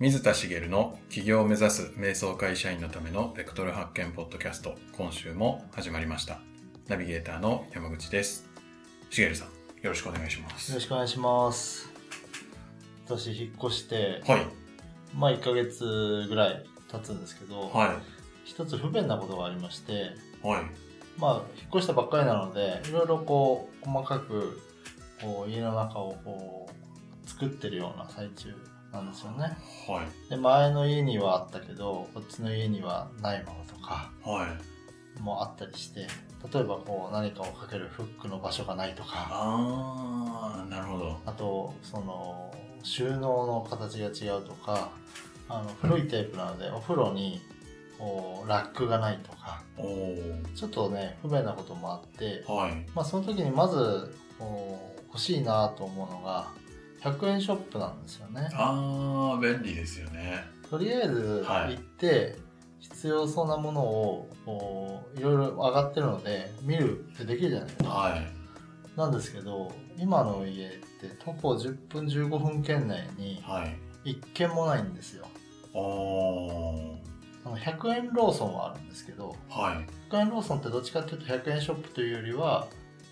水田茂の起業を目指す瞑想会社員のためのベクトル発見ポッドキャスト今週も始まりました。ナビゲーターの山口です。茂さんよろしくお願いします。よろしくお願いします。私引っ越してはい。まあ1ヶ月ぐらい経つんですけど、はい。一つ不便なことがありましてはい。まあ引っ越したばっかりなのでいろいろこう細かくこう家の中をこう作ってるような最中なんですよね。はい。で前の家にはあったけどこっちの家にはないものとかはい。もあったりして例えばこう何かをかけるフックの場所がないとかあーなるほど。あとその収納の形が違うとかあの古いテープなのでお風呂にこうラックがないとかおおちょっとね不便なこともあって、はい。まあ、その時にまずこう欲しいなと思うのが100円ショップなんですよね。あー便利ですよね。とりあえずはい。行って必要そうなものをいろいろ上がってるので見るってできるじゃないですか。はい。なんですけど今の家って徒歩10分15分圏内にはい。一軒もないんですよ。おー。あの100円ローソンはあるんですけどはい。100円ローソンってどっちかっていうと100円ショップというよりは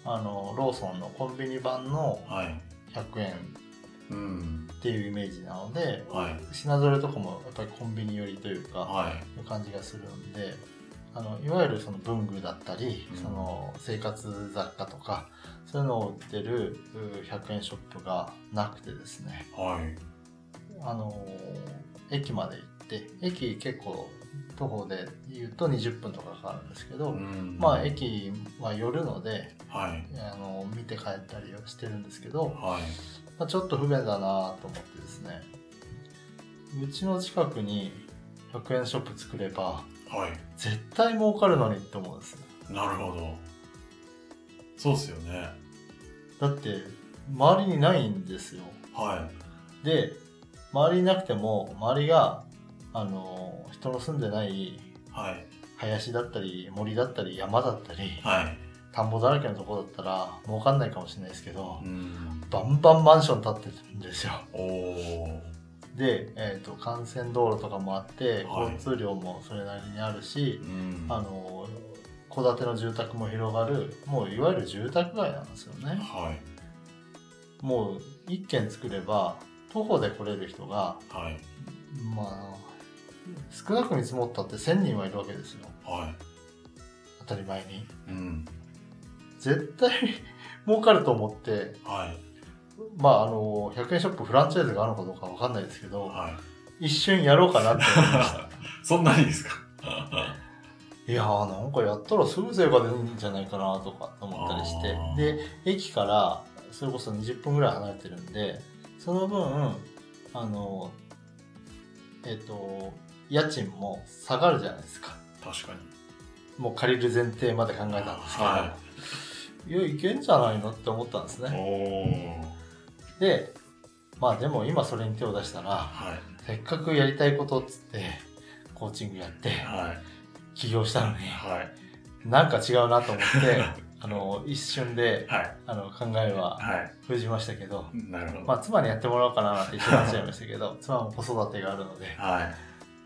あのローソンのコンビニ版のはい。100円うんっていうイメージなのではい。品揃えとかもやっぱりコンビニ寄りというかはい。いう感じがするんであのいわゆるその文具だったり、うん。その生活雑貨とかそういうのを売ってるう100円ショップがなくてですね。はい。あの駅まで行って駅結構徒歩で言うと20分とかかかるんですけど、うん。まあ駅は寄るのではい。あの見て帰ったりはしてるんですけど、はいまあ、ちょっと不便だなと思ってですね。うちの近くに100円ショップ作ればはい。絶対儲かるのにって思うんですよなるほど。そうっすよね。だって周りにないんですよ。はい。で周りになくても周りがあの人の住んでない。林だったり森だったり山だったりはい田んぼだらけのところだったら儲かんないかもしれないですけどうん。バンバンマンション建ってるんですよ。で、えー、と幹線道路とかもあってはい。交通量もそれなりにあるし、うん。あの戸建ての住宅も広がるもういわゆる住宅街なんですよね。はい。もう一軒作れば徒歩で来れる人がはい。まあ少なく見積もったって1000人はいるわけですよ。はい。当たり前に。うん絶対儲かると思ってはい。まああの100円ショップフランチャイズがあるのかどうかわかんないですけどはい。一瞬やろうかなって思いました。そんなにですか？いやーなんかやったらすぐ成果出るんじゃないかなとか思ったりしてで駅からそれこそ20分ぐらい離れてるんでその分あのえっ、と家賃も下がるじゃないですか。確かに。もう借りる前提まで考えたんですけど、、はいやいけんじゃないのって思ったんですおね。おでまあでも今それに手を出したらはい。せっかくやりたいことっつってコーチングやってはい。起業したのにはい。なんか違うなと思って あの一瞬ではい。あの考えははい。封じましたけど、なるほど。まあ、妻にやってもらおうかななんて一緒になっちゃいましたけど妻も子育てがあるので、はい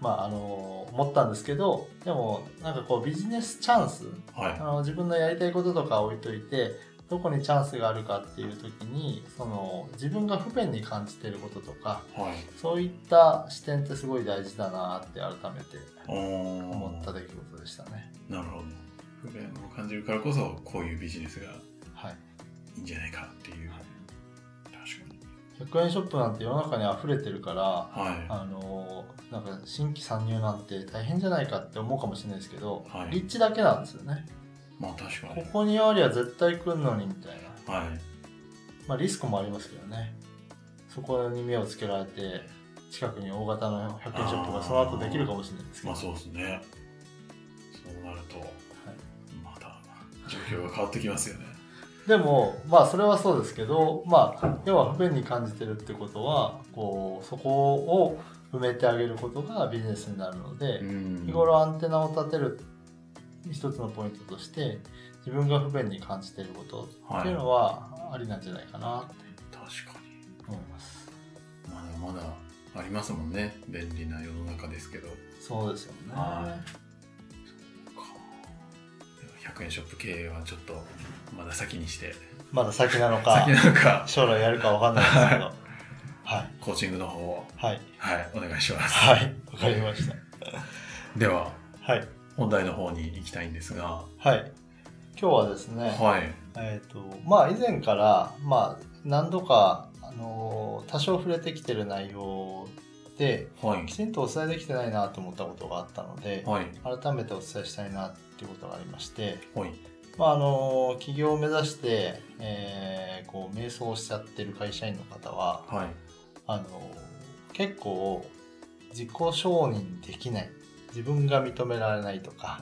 まあ、あの思ったんですけどでもなんかこうビジネスチャンスはい。あの自分のやりたいこととか置いといてどこにチャンスがあるかっていう時にその自分が不便に感じてることとかはい。そういった視点ってすごい大事だなって改めて思った出来事でしたね。なるほど。不便を感じるからこそこういうビジネスがはい。いいんじゃないかっていう100円ショップなんて世の中に溢れてるからはあのなんか新規参入なんて大変じゃないかって思うかもしれないですけど、はい。立地だけなんですよね。いまあ確かこに。こにありゃ絶対来んのにみたいな、はい。まあ、リスクもありますけどね。そこに目をつけられて近くに大型の100円ショップがその後できるかもしれないですけど、まあそうですね。そうなるとまた状況が変わってきますよねでもまあそれはそうですけどまあ要は不便に感じてるってことはこうそこを埋めてあげることがビジネスになるので、ん。日頃アンテナを立てる一つのポイントとして自分が不便に感じていることっていうのはありなんじゃないかなって確かに。思います。まあでもまだありますもんね。便利な世の中ですけど。そうですよね。は100円ショップ経営はちょっとまだ先にしてまだ先なのか先、なのか将来やるかわかんないですけど。はい。コーチングの方をはい。はいお願いします、はい。わかりました。でははい。本題の方に行きたいんですがはい。今日はですね、はいえっ、と、まあ以前から、まあ何度か、あのー多少触れてきてる内容で、はいきちんとお伝えできてないなと思ったことがあったので、はい改めてお伝えしたいなっていうことがありまして、はいまああの起業を目指して、えーこう瞑想しちゃってる会社員の方ははい。あの結構自己承認できない。自分が認められないとか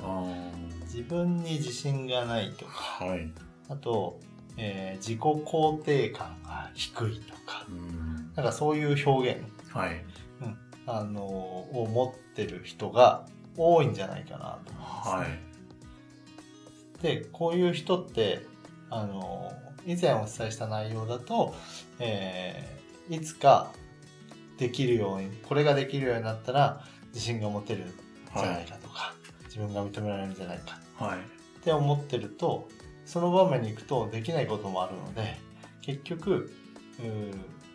自分に自信がないとかはい。あと、えー自己肯定感が低いとかうん。なんかそういう表現はい。あのを持ってる人が多いんじゃないかなと思います、ね。はいでこういう人ってあの以前お伝えした内容だと、えーいつかできるようにこれができるようになったら自信が持てるんじゃないかとか、自分が認められるんじゃないか。はい。って思ってるとその場面に行くとできないこともあるので結局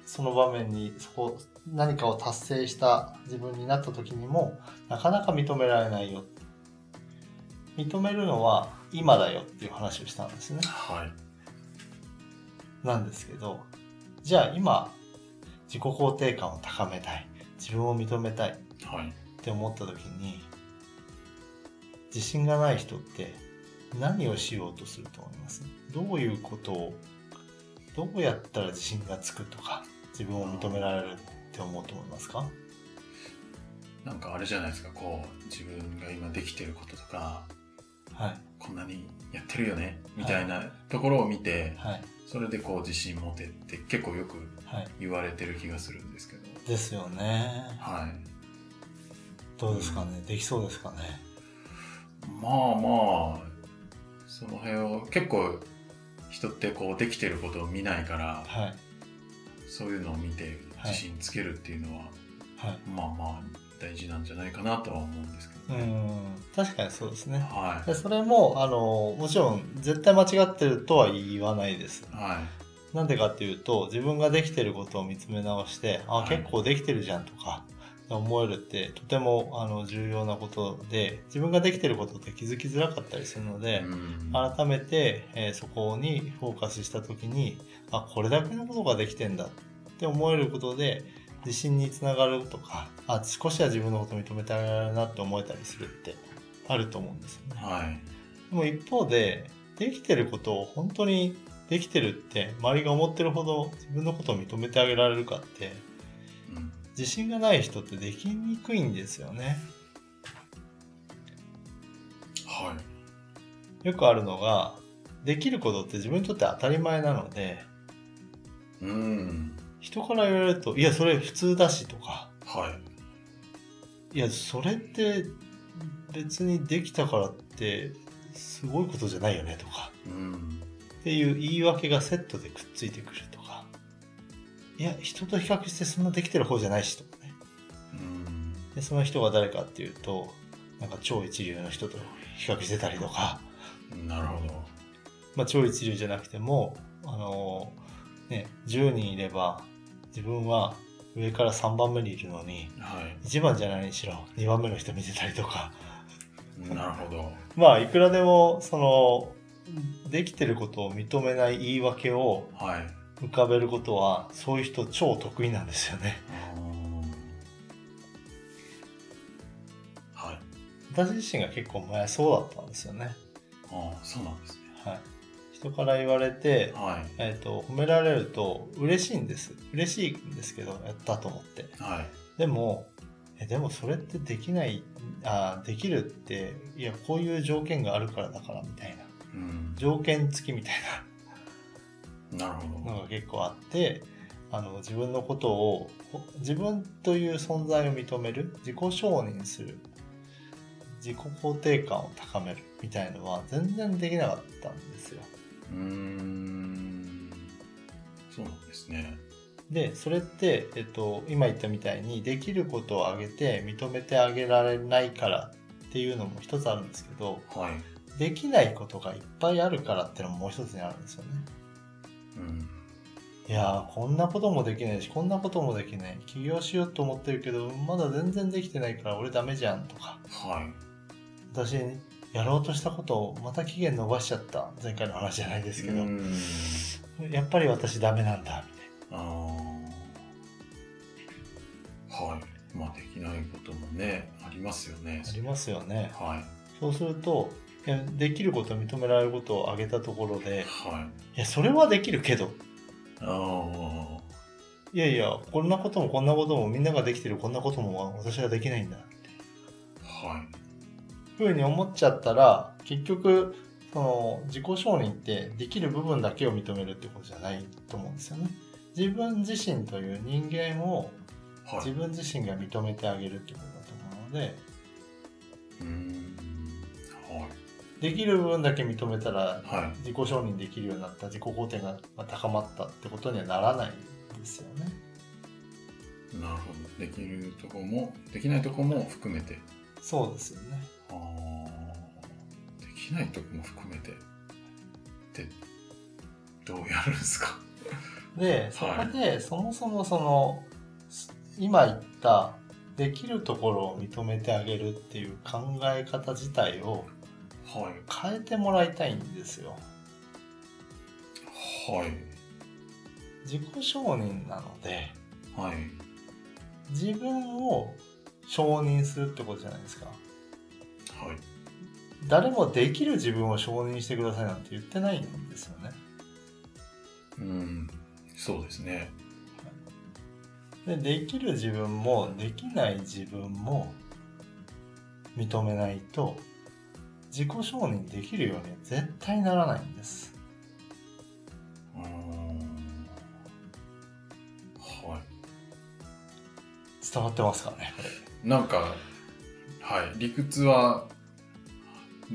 その場面にそこ何かを達成した自分になった時にもなかなか認められないよ。認めるのは今だよっていう話をしたんですね。はい。なんですけどじゃあ今自己肯定感を高めたい。自分を認めたい。っはい。て思った時に自信がない人って何をしようとすると思います？どういうことをどうやったら自信がつくとか自分を認められるって思うと思いますか？なんかあれじゃないですか。こう自分が今できてることとかはい。こんなにやってるよねみたいなところを見て、はい。それでこう自信持てって結構よくはい。言われてる気がするんですけど。ですよね。はい。どうですかね？できそうですかね？まあまあその辺を結構人ってこうできてることを見ないからはい。そういうのを見て自信つけるっていうのは、はい。まあまあ大事なんじゃないかなとは思うんですけどね、うん。確かにそうですね。はでそれもあのもちろん絶対間違ってるとは言わないです。いはい。なんでかっていうと自分ができてることを見つめ直してあ、はい。結構できてるじゃんとか思えるってとてもあの重要なことで自分ができてることって気づきづらかったりするので、うん。改めて、えーそこにフォーカスした時にあこれだけのことができてんだって思えることで自信につながるとかあ少しは自分のことを認めてあげられるなって思えたりするってあると思うんですよね。はいでも一方でできてることを本当にできてるって周りが思ってるほど自分のことを認めてあげられるかってうん自信がない人ってできにくいんですよね。はいよくあるのができることって自分にとって当たり前なのでうん人から言われると「いやそれ普通だし」とか。はい「いやそれって別にできたからってすごいことじゃないよね」とか。うん。っていう言い訳がセットでくっついてくるとか。いや人と比較してそんなできてる方じゃないしとかね。うん。でその人が誰かっていうとなんか超一流の人と比較してたりとか、なるほど。まあ、超一流じゃなくてもあのね10人いれば自分は上から3番目にいるのにはい。1番じゃないにしろ2番目の人見てたりとか。なるほど。まあいくらでもそのできてることを認めない言い訳をはい。浮かべることはそういう人超得意なんですよね。はい私自身が結構前そうだったんですよねああそうなんですねはい人から言われて、はい。えー、と褒められると嬉しいんです。嬉しいんですけどやったと思って。はい。でもえでもそれってできないあできるっていやこういう条件があるからだからみたいな。うん。条件付きみたいな。るほど。なのが結構あってあの自分のことをほ自分という存在を認める自己承認する自己肯定感を高めるみたいのは全然できなかったんですよ。うーんそうなんですねでそれって、えっと、今言ったみたいにできることをあげて認めてあげられないからっていうのも一つあるんですけどはい。できないことがいっぱいあるからっていうのももう一つにあるんですよね。うん。いやーこんなこともできないしこんなこともできない起業しようと思ってるけどまだ全然できてないから俺ダメじゃんとかはい。私やろうとしたことをまた期限延ばしちゃった前回の話じゃないですけど、うん。やっぱり私ダメなんだみたいな。はい。まあ、できないこともね、ありますよね。ありますよね。はい。そうすると、いやできること、認められることを挙げたところで、はい。いや、それはできるけど、ああ。いやいや、こんなこともこんなこともみんなができてるこんなことも私はできないんだ。はい。ふうに思っちゃったら、結局、その自己承認ってできる部分だけを認めるってことじゃないと思うんですよね。自分自身という人間をはい。自分自身が認めてあげるってことだと思うので、うーん。はい。できる部分だけ認めたらはい。自己承認できるようになった自己肯定が高まったってことにはならないんですよね。なるほど。できるとこも、できないとこも含めて。そうですよね。ああ。できないとこも含めて。って、どうやるんですか？でそこでそもそもその今言ったできるところを認めてあげるっていう考え方自体をはい。変えてもらいたいんですよ。はい。自己承認なのではい。自分を承認するってことじゃないですか。はい。誰もできる自分を承認してくださいなんて言ってないんですよね。うん。そうですね。でできる自分もできない自分も認めないと自己承認できるようには絶対ならないんですうーん。はい。伝わってますかねこれなんか、はい、理屈は、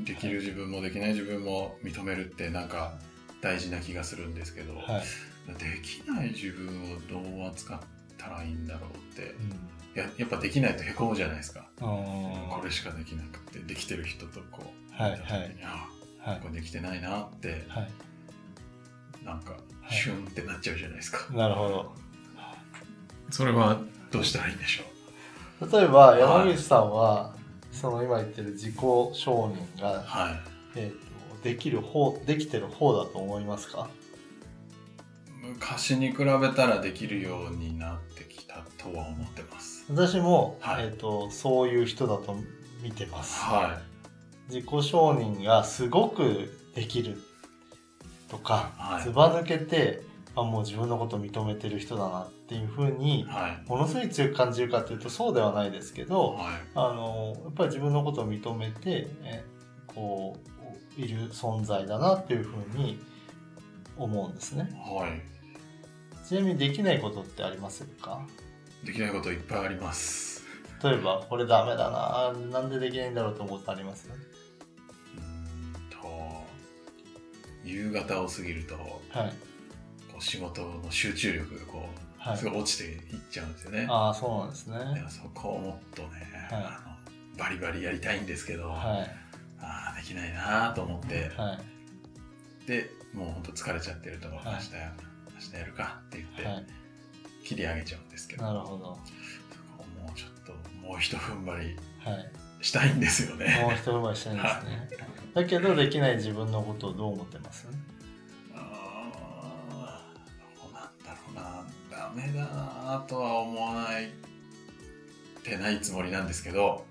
できる自分もできない自分も認めるってなんか大事な気がするんですけど、はい、できない自分をどう扱ったらいいんだろうってうややっぱできないとへこむじゃないですか、ん、うんこれしかできなくてできてる人とこうはい見た時にあはい。これできてないなってはい。なんかはいシュンってなっちゃうじゃないですか、なるほど。それはどうしたらいいんでしょ例えば山口さんは、その今言ってる自己承認がう、はい。えー、とできる方できてる方だと思いますか？昔に比べたらできるようになってきたとは思ってます。私も、はい。えー、とそういう人だと見てます。は自己承認がすごくできるとか、はい。ずば抜けてあもう自分のことを認めてる人だなっていうふうにものすごい強く感じるかというとそうではないですけどはい。あのやっぱり自分のことを認めてえこういる存在だなっていうふうに思うんですね。はい。ちなみにできないことってありますか？できないこといっぱいあります。例えばこれダメだななんでできないんだろうと思うことあります？うーんと夕方を過ぎるとこはい、う仕事の集中力がこはい。うすごい落ちていっちゃうんですよね、ああそうなんですね。そこをもっとね、はい。あのバリバリやりたいんですけど、はい。ああできないなと思って、はい。でもうほんと疲れちゃってると、い明日明日やるかって言って、はい。切り上げちゃうんですけど。なるほど。そこをもうちょっともう一踏ん張りはい。したいんですよね。もう一踏ん張りしたいんですね。だけどできない自分のことをどう思ってます？メだなとは思わないてないつもりなんですけど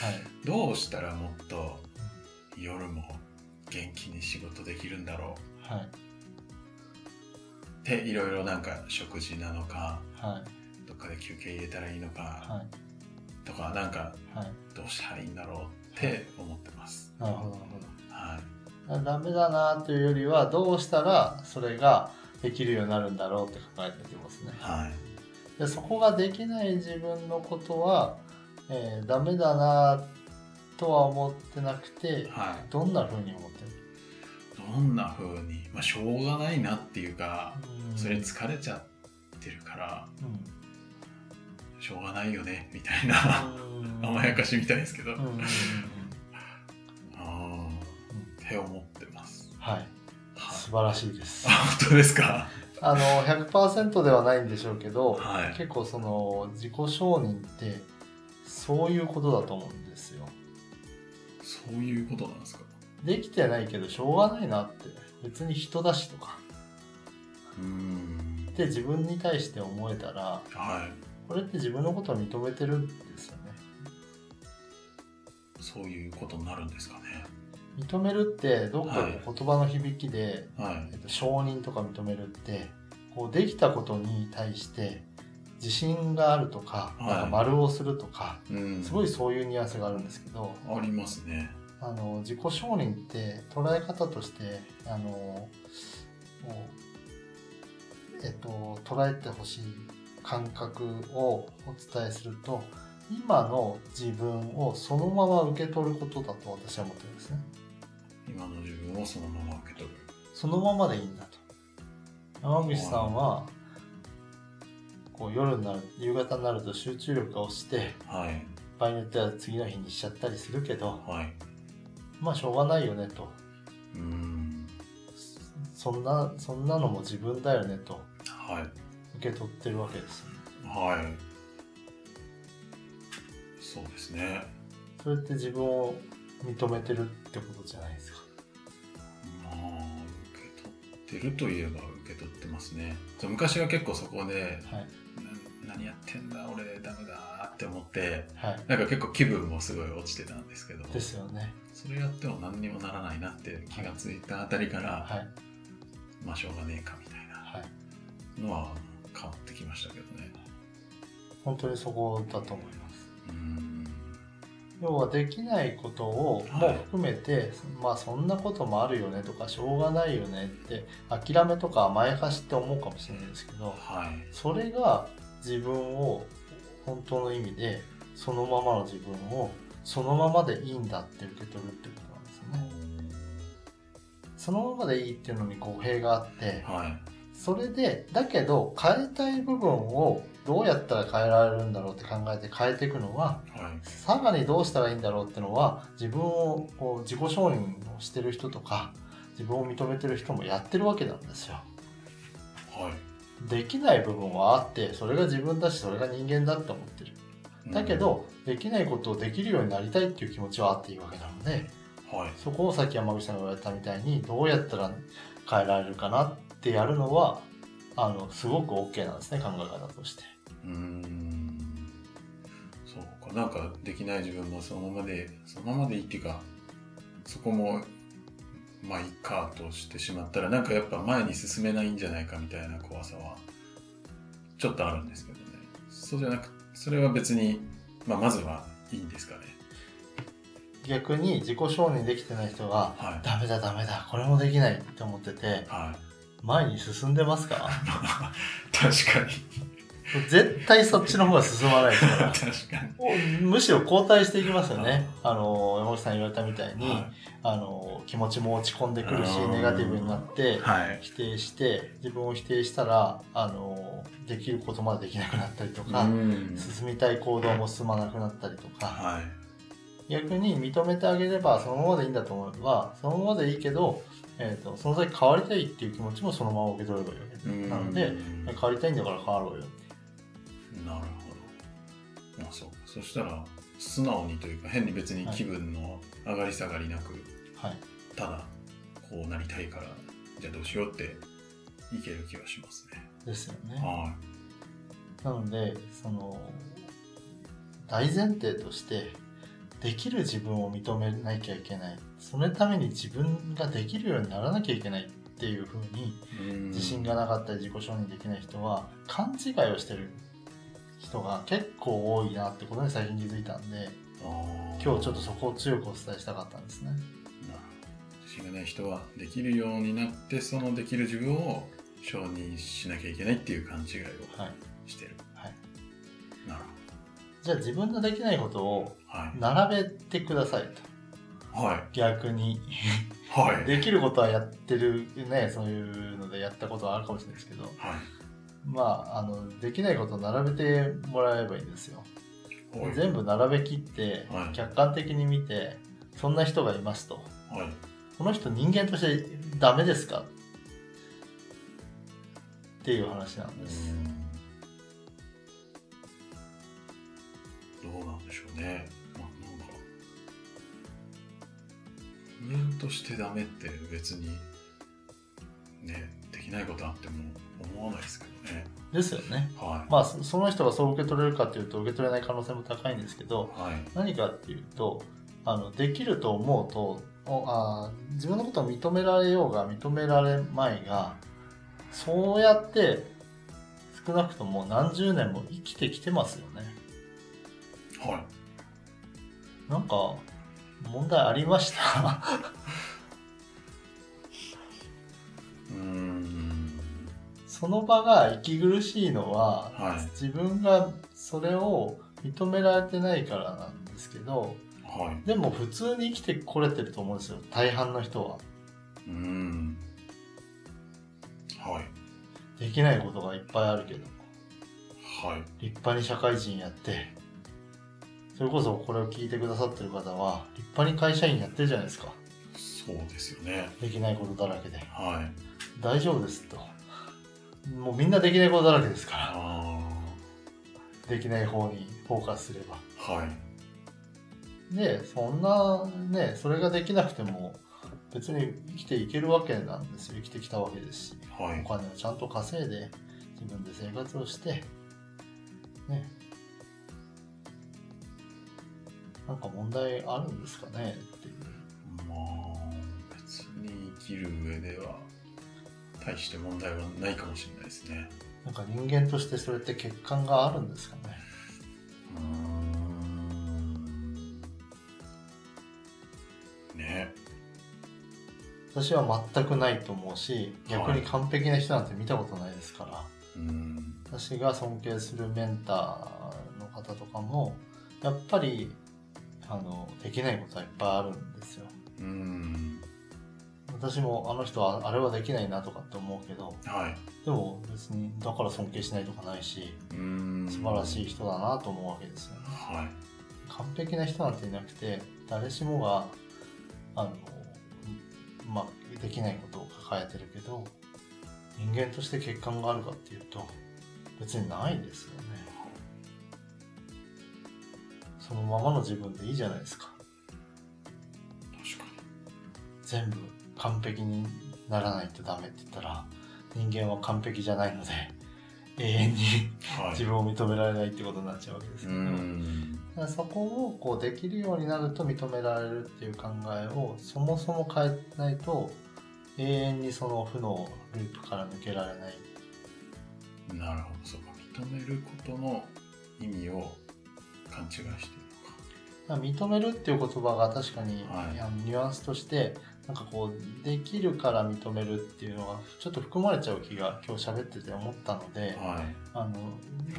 はい。どうしたらもっと夜も元気に仕事できるんだろうはい。っていろいろなんか食事なのかはい。どっかで休憩入れたらいいのかはい。とかなんかはい。どうしたらいいんだろうって思ってますなるほど、なるはいほど。ダメだなというよりは、どうしたらそれができるようになるんだろうって考えていきますね。はい。でそこができない自分のことは、えー、ダメだなとは思ってなくて、はい。どんな風に思ってる？どんな風に？まあしょうがないなっていうかうん。それ疲れちゃっってるからうん。しょうがないよねみたいな甘やかしみたいですけど、うんあー。って思ってます。はいはい素晴らしいです。あ本当ですか？あの100%ではないんでしょうけど、はい。結構その自己承認ってそういうことだと思うんですよ。そういうことなんですか？できてないけどしょうがないなって。別に人だしとか。うって自分に対して思えたらはい。これって自分のことを認めてるんですよね。そういうことになるんですか？ね認めるってどっかのはい言葉の響きで、はい。えっと、承認とか認めるってこうできたことに対して自信があるとか,、はい。なんか丸をするとかうん。すごいそういうニュアンスがあるんですけどありますね。あの自己承認って捉え方としてあのえっと捉えてほしい感覚をお伝えすると今の自分をそのまま受け取ることだと私は思ってるんですね。今の自分をそのまま受け取る。そのままでいいんだと。山口さんはこう夜になる夕方になると集中力が落ちてはい。場合によっては次の日にしちゃったりするけどはい。まあしょうがないよねと。うーん。そんなそんなのも自分だよねと。はい。受け取ってるわけですよね。はい。そうですね。それって自分を認めてるってことじゃないですかってるといえば受け取ってますね。昔は結構そこではい。な何やってんだ俺ダメだって思ってはい。なんか結構気分もすごい落ちてたんですけどですよね。それやっても何にもならないなって気がついたあたりから、はい。まあしょうがねえかみたいはい。なのは変わってきましたけどね。本当にそこだと思います。うーん要はできないことをもう含めて、まあそんなこともあるよねとかしょうがないよねって諦めとか甘やかしって思うかもしれないですけどはい。それが自分を本当の意味でそのままの自分をそのままでいいんだって受け取るってことなんですよね。そのままでいいっていうのに語弊があってはい。それでだけど変えたい部分をどうやったら変えられるんだろうって考えて変えていくのははいさらにどうしたらいいんだろうってのは自分をこう自己承認をしてる人とか自分を認めてる人もやってるわけなんですよ。はいできない部分はあってそれが自分だしそれが人間だって思ってる。だけど、できないことをできるようになりたいっていう気持ちはあっていいわけなのでうんはいそこをさっき山口さんが言われたみたいにどうやったら変えられるかなってやるのはあのすごく OK なんですね考え方として。うーん。そうか。なんかできない自分もそのままでそのままでいいっていうかそこもまあいいかとしてしまったらなんかやっぱ前に進めないんじゃないかみたいな怖さはちょっとあるんですけどね。そうじゃなくそれは別に、まあ、まずはいいんですかね。逆に自己承認できてない人がはい。ダメだダメだこれもできないって思っててはい。前に進んでますか？確かに絶対そっちの方が進まないですから むしろ後退していきますよね。あの山口さん言われたみたいに、はあの気持ちも落ち込んでくるしうんネガティブになってい、はい、否定して自分を否定したらあのできることまでできなくなったりとか、うん。進みたい行動も進まなくなったりとか。はい。逆に認めてあげればそのままでいいんだと思えばそのままでいいけど、えー、とその先変わりたいっていう気持ちもそのまま受け取ればいいわけ。うん。なので変わりたいんだから変わろうよなるほど。まあそうか。そしたら、素直にというか、変に別に気分の上がり下がりなく、はいただ、こうなりたいから、じゃあどうしようっていける気がしますね。ですよねはなのでその大前提としてできる自分を認めなきゃいけないそのために自分ができるようにならなきゃいけないっていうふうに自信がなかったり自己承認できない人は勘違いをしてる人が結構多いなってことに最近気づいたんで今日ちょっとそこを強くお伝えしたかったんですね。自信がない人はできるようになって、そのできる自分を承認しなきゃいけないっていう勘違いをはいしてる。はい、なるじゃあ自分のできないことをほど。はい。並べてくださいとはい。逆にはい。できることはやってるねそういうのでやったことはあるかもしれないですけどはい。まあ、あの、できないことを並べてもらえばいいんですよ。はい全部並べきってはい、客観的に見て、そんな人がいますと。はいこの人人間としてダメですか？っていう話なんです。うんどうなんでしょうね。まあ、なんか、人間としてダメって別に、ね、できないことあっても思わないですけどね。ですよね。はまあ、そその人がそう受け取れるかっていうと受け取れない可能性も高いんですけどい。はい。何かっていうとあのできると思うとおあー自分のことを認められようが認められまいがそうやって少なくとも何十年も生きてきてますよねはい。なんか問題ありました？うーん。その場が息苦しいのは、はい自分がそれを認められてないからなんですけどはい。でも普通に生きてこれてると思うんですよ大半の人はうーん。はい。できないことがいっぱいあるけどはい。立派に社会人やってそれこそこれを聞いてくださってる方は立派に会社員やってるじゃないですかそうですよね。できないことだらけではい。大丈夫ですともうみんなできないことだらけですから。あできない方にフォーカスすれば。あ。はい。でそんなねそれができなくても別に生きていけるわけなんですよ。生きてきたわけですし。はい。お。金をちゃんと稼いで自分で生活をして。ねなんか問題あるんですかねっていう。まあ、別に生きる上では、大して問題はないかもしれないですね。なんか人間としてそれって欠陥があるんですかね。ね。私は全くないと思うし逆に完璧な人なんて見たことないですから、うん。私が尊敬するメンターの方とかもやっぱりあのできないことはいっぱいあるんですようん。私もあの人はあれはできないなとかって思うけどはい。でも別にだから尊敬しないとかないしうん。素晴らしい人だなと思うわけですよねはい。完璧な人なんていなくて誰しもがあのまあできないことを抱えてるけど人間として欠陥があるかっていうと別にないですよねそのままの自分でいいじゃないですか確か全部完璧にならないとダメって言ったら人間は完璧じゃないので永遠に。自分を認められないってことになっちゃうわけですうけど、ん。だからそこをこうできるようになると認められるっていう考えをそもそも変えないと永遠にその負のループから抜けられないなるほど。そうか。認めることの意味を勘違いしているのか。認めるっていう言葉が確かに、はいニュアンスとしてなんかこうできるから認めるっていうのがちょっと含まれちゃう気が今日喋ってて思ったのではい。あの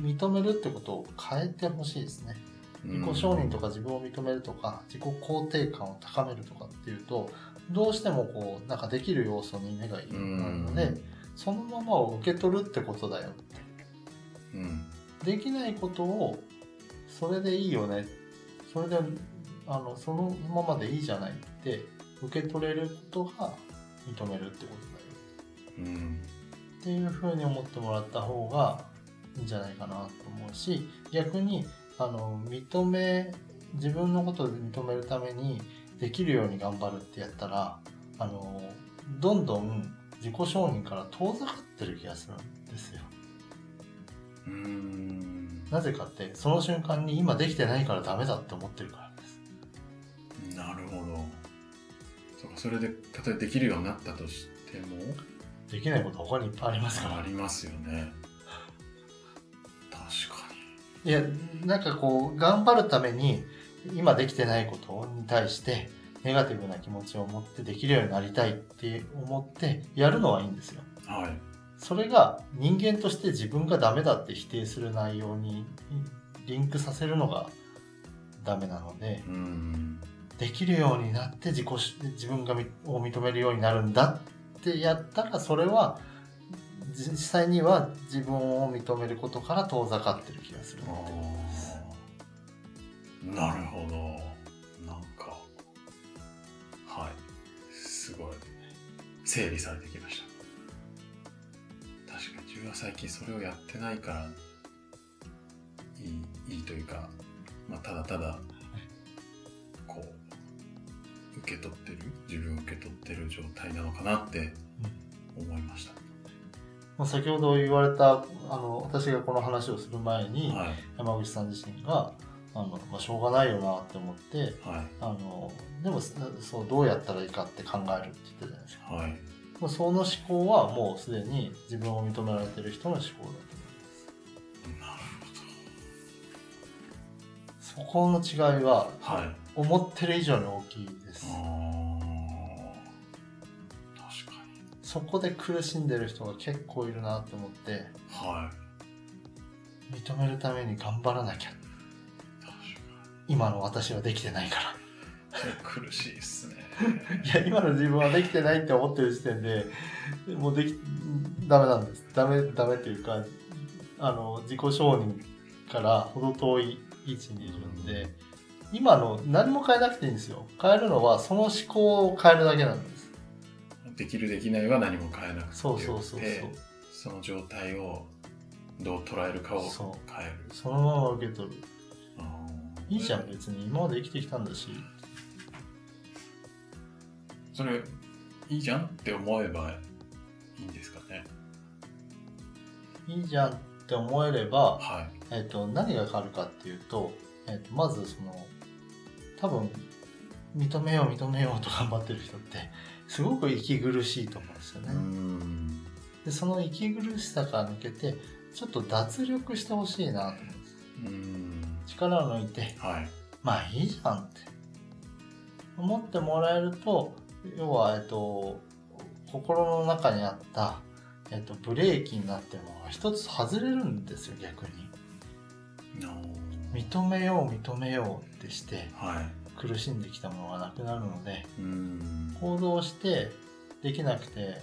認めるってことを変えてほしいですね。自己承認とか自分を認めるとか自己肯定感を高めるとかっていうとどうしてもこうなんかできる要素に目がいくのでそのままを受け取るってことだよって。うん。できないことをそれでいいよね。それであのそのままでいいじゃないって受け取れることが認めるってことだようん。っていうふうに思ってもらった方がいいんじゃないかなと思うし逆にあの認め自分のことで認めるためにできるように頑張るってやったらあのどんどん自己承認から遠ざかってる気がするんですよ。うん。なぜかってその瞬間に今できてないからダメだって思ってるからです。なるほど。そうか、それで、例えばできるようになったとしても、できないこと他にいっぱいありますから。ありますよね。確かいやなんかこう頑張るために今できてないことに対してネガティブな気持ちを持ってできるようになりたいって思ってやるのはいいんですよに。はい。それが人間として自分がダメだって否定する内容にリンクさせるのがダメなのでうん。できるようになって自己自分がを認めるようになるんだってやったらそれは実際には自分を認めることから遠ざかってる気がする。なるほど。なんかはい。すごい整理されてきました。確かに自分は最近それをやってないからいいいいというか、まあ、ただただこう受け取ってる？自分を受け取ってる状態なのかなって思いました、まあ先ほど言われたあの私がこの話をする前に、はい。山口さん自身があの、まあ、しょうがないよなって思ってはい。あのでもそうどうやったらいいかって考えるって言ったじゃないですか。はい。もうその思考はもうすでに自分を認められてる人の思考だと思います。なるそこの違いはほどはい思ってる以上に大きいです。確かに。そこで苦しんでる人が結構いるなと思ってはい。認めるために頑張らなきゃ。今の私はできてないから。に苦しいっすね。いや今の自分はできてないって思ってる時点でもうできダメなんです。ダメダメっていうかあの自己承認から程遠い位置にいるんで今の何も変えなくていいんですよ。変えるのはその思考を変えるだけなんです。できるできないは何も変えなくて。そうそうそうそう。その状態をどう捉えるかをそ変える。そのまま受け取る。いいじゃん別に今まで生きてきたんだし。それいいじゃんって思えばいいんですかね。いいじゃんって思えればはい。えっと何が変わるかっていうと,、えっとまずその多分認めよう認めようと頑張ってる人ってすごく息苦しいと思うんですようね。んでその息苦しさから抜けてちょっと脱力してほしいなと思うんです。うん力を抜いてはいまあいいじゃんって思ってもらえると要は、えっと、心の中にあった、えっと、ブレーキになってるも一つ外れるんですよ逆に。認めよう認めようってしてはい。苦しんできたものがなくなるのでうん。行動してできなくて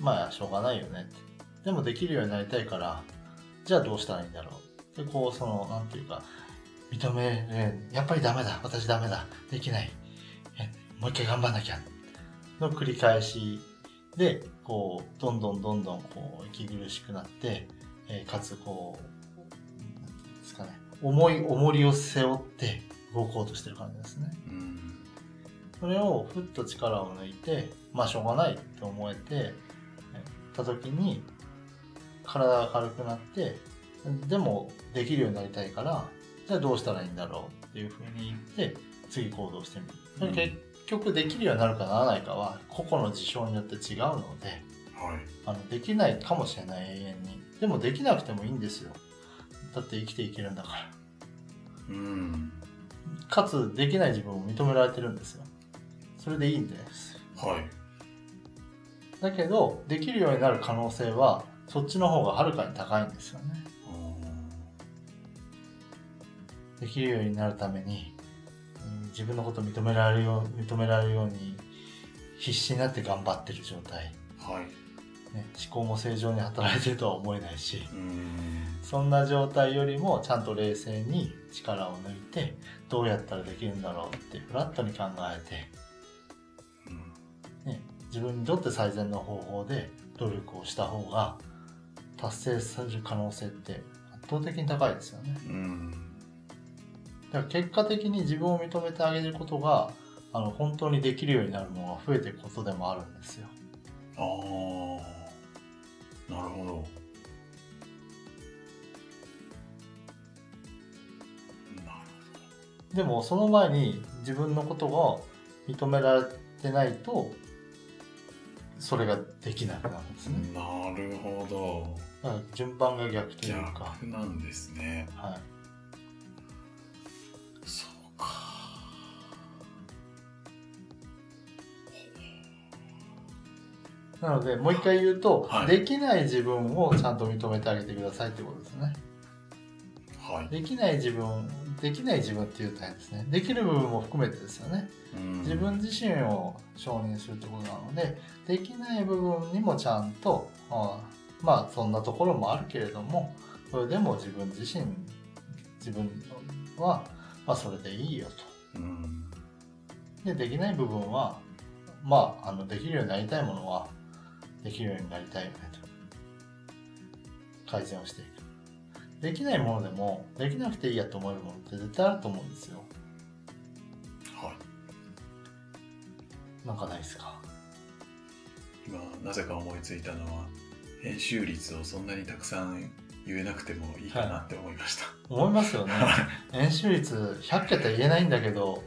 まあしょうがないよねって。でもできるようになりたいからじゃあどうしたらいいんだろうでこうそのなんていうか認めるやっぱりダメだ。私ダメだ。できない。えもう一回頑張んなきゃ。の繰り返しでこうどんどんどんどんこう息苦しくなって、えーかつこう重い重りを背負って動こうとしてる感じですね。うんそれをふっと力を抜いて、まあしょうがないって思えて、えた時に、体が軽くなって、でもできるようになりたいから、じゃあどうしたらいいんだろうっていうふうに言って、次行動してみる。それ結局できるようになるかならないかは、個々の事象によって違うので、はいあのできないかもしれない永遠に。でもできなくてもいいんですよ。だって生きていけるんだから。うんかつできない自分を認められてるんですよ。それでいいんです。はいだけど、できるようになる可能性は、そっちの方がはるかに高いんですよね。できるようになるために、うん自分のことを認められるよう認められるように必死になって頑張ってる状態、はいね、思考も正常に働いてるとは思えないしうんそんな状態よりもちゃんと冷静に力を抜いてどうやったらできるんだろうってフラットに考えて、うんね、自分にとって最善の方法で努力をした方が達成される可能性って圧倒的に高いですよね。うんだから結果的に自分を認めてあげることがあの本当にできるようになるのが増えていくことでもあるんですよ。ああなるほど。でもその前に自分のことが認められてないとそれができなくなるんですね。ほどなるほど。順番が逆というか。逆なんですね。はいなのでもう一回言うと、はいできない自分をちゃんと認めてあげてくださいってことですね。はいできない自分できない自分っていうと大変ですね。できる部分も含めてですよね。うん自分自身を承認するってことなので、できない部分にもちゃんと、あまあそんなところもあるけれども、それでも自分自身、自分は、まあそれでいいよと。うんで、できない部分は、まあ、あの、できるようになりたいものは、できるようになりたいよねと。改善をしていく。できないものでも、できなくていいやと思えるものって絶対あると思うんですよ。はいなんかないですか？今なぜか思いついたのは編集率をそんなにたくさん言えなくてもいいかなって思いました、思いますよね。演習率100桁言えないんだけど、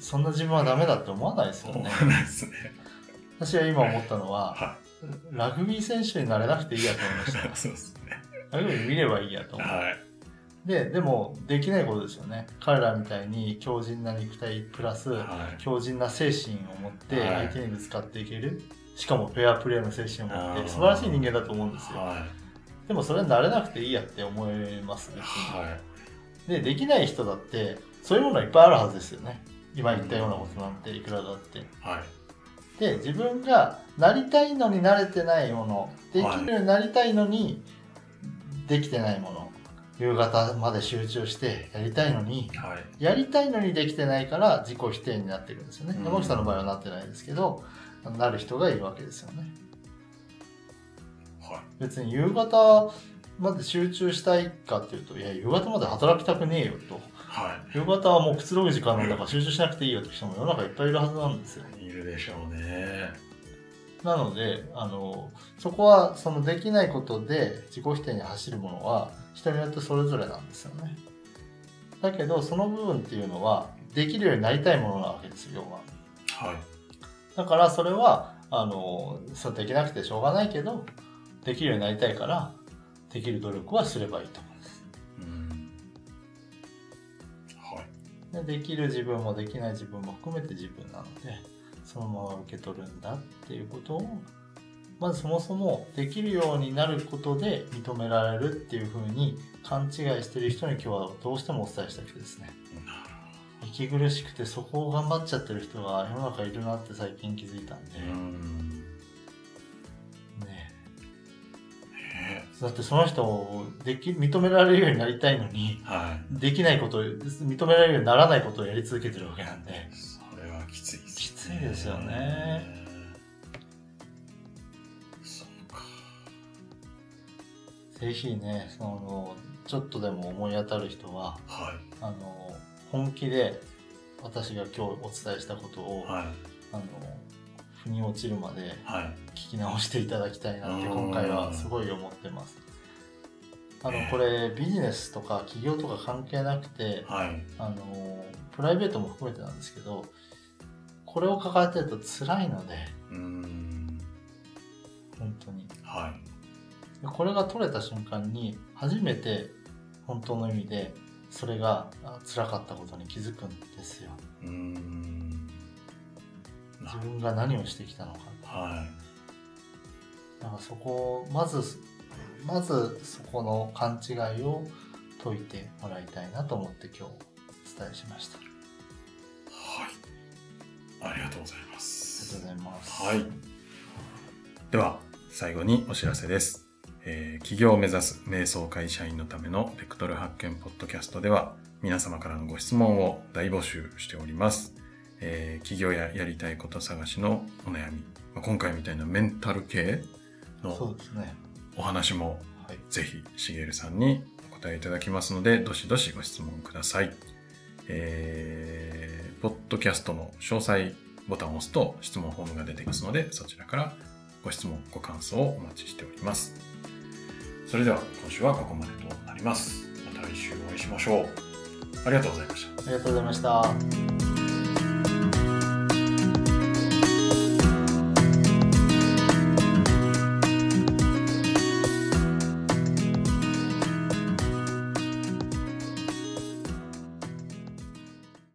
そんな自分はダメだって思わないですよね。思わないですね私は今思ったのは、はラグビー選手になれなくていいやと思いました。い そうですねラグビー見ればいいやと思う。はいで、でも、できないことですよね。彼らみたいに強靭な肉体プラス、はい強靭な精神を持ってはい相手にぶつかっていける。しかもフェアプレーの精神を持って、素晴らしい人間だと思うんですよ。はでもそれは慣れなくていいやって思います、い別に。はいで、できない人だって、そういうものはいっぱいあるはずですよね。今言ったようなことなんていくらだって。はいで、自分がなりたいのに慣れてないもの、できるようになりたいのに、できてないもの、夕方まで集中してやりたいのに、はいやりたいのにできてないから自己否定になってるんですよね。うん山口さんの場合はなってないですけど、なる人がいるわけですよね。はい別に夕方まで集中したいかっていうと、いや、夕方まで働きたくねえよと。はい夕方はもうくつろぐ時間なんだから集中しなくていいよって人も世の中いっぱいいるはずなんですよ。いるでしょうねなので、あの、そこはそのできないことで自己否定に走るものは人によってそれぞれなんですよね。だけど、その部分っていうのはできるようになりたいものなわけですよ、要は。はいだからそれは、あの、そうできなくてしょうがないけど、できるようになりたいから、できる努力はすればいいと思うんです。うんはいでできる自分もできない自分も含めて自分なのでそのまま受け取るんだっていうことをまずそもそもできるようになることで認められるっていうふうに勘違いしてる人に今日はどうしてもお伝えしたくてですね。なる息苦しくてそこを頑張っちゃってる人が世の中いるなって最近気づいたんで、ね、ねだってその人をでき認められるようになりたいのにはい。できないことを認められるようにならないことをやり続けてるわけなんでいですよね。そうか。ぜひねそのちょっとでも思い当たる人ははい。あの本気で私が今日お伝えしたことを、はい。あの腑に落ちるまではい。聞き直していただきたいなってうん。今回はすごい思ってます。あのね。これビジネスとか企業とか関係なくてはい。あのプライベートも含めてなんですけどこれを抱えてると辛いので。うーん。本当に。はい。でこれが取れた瞬間に初めて本当の意味でそれがあ辛かったことに気づくんですよ。うーん。な自分が何をしてきたのか。はい。だからそこをまずまずそこの勘違いを解いてもらいたいなと思って今日お伝えしましたありがとうございますりがとうございますはい。では、最後にお知らせです。えー起業を目指す瞑想会社員のためのベクトル発見ポッドキャストでは、皆様からのご質問を大募集しております。えー起業ややりたいこと探しのお悩み、まあ今回みたいなメンタル系そのお話もはいぜひしげるさんにお答えいただきますので、どしどしご質問ください。えー、ポッドキャストの詳細ボタンを押すと質問フォームが出てきますので、そちらからご質問、ご感想をお待ちしております。それでは今週はここまでとなります。また来週お会いしましょう。ありがとうございました。ありがとうございました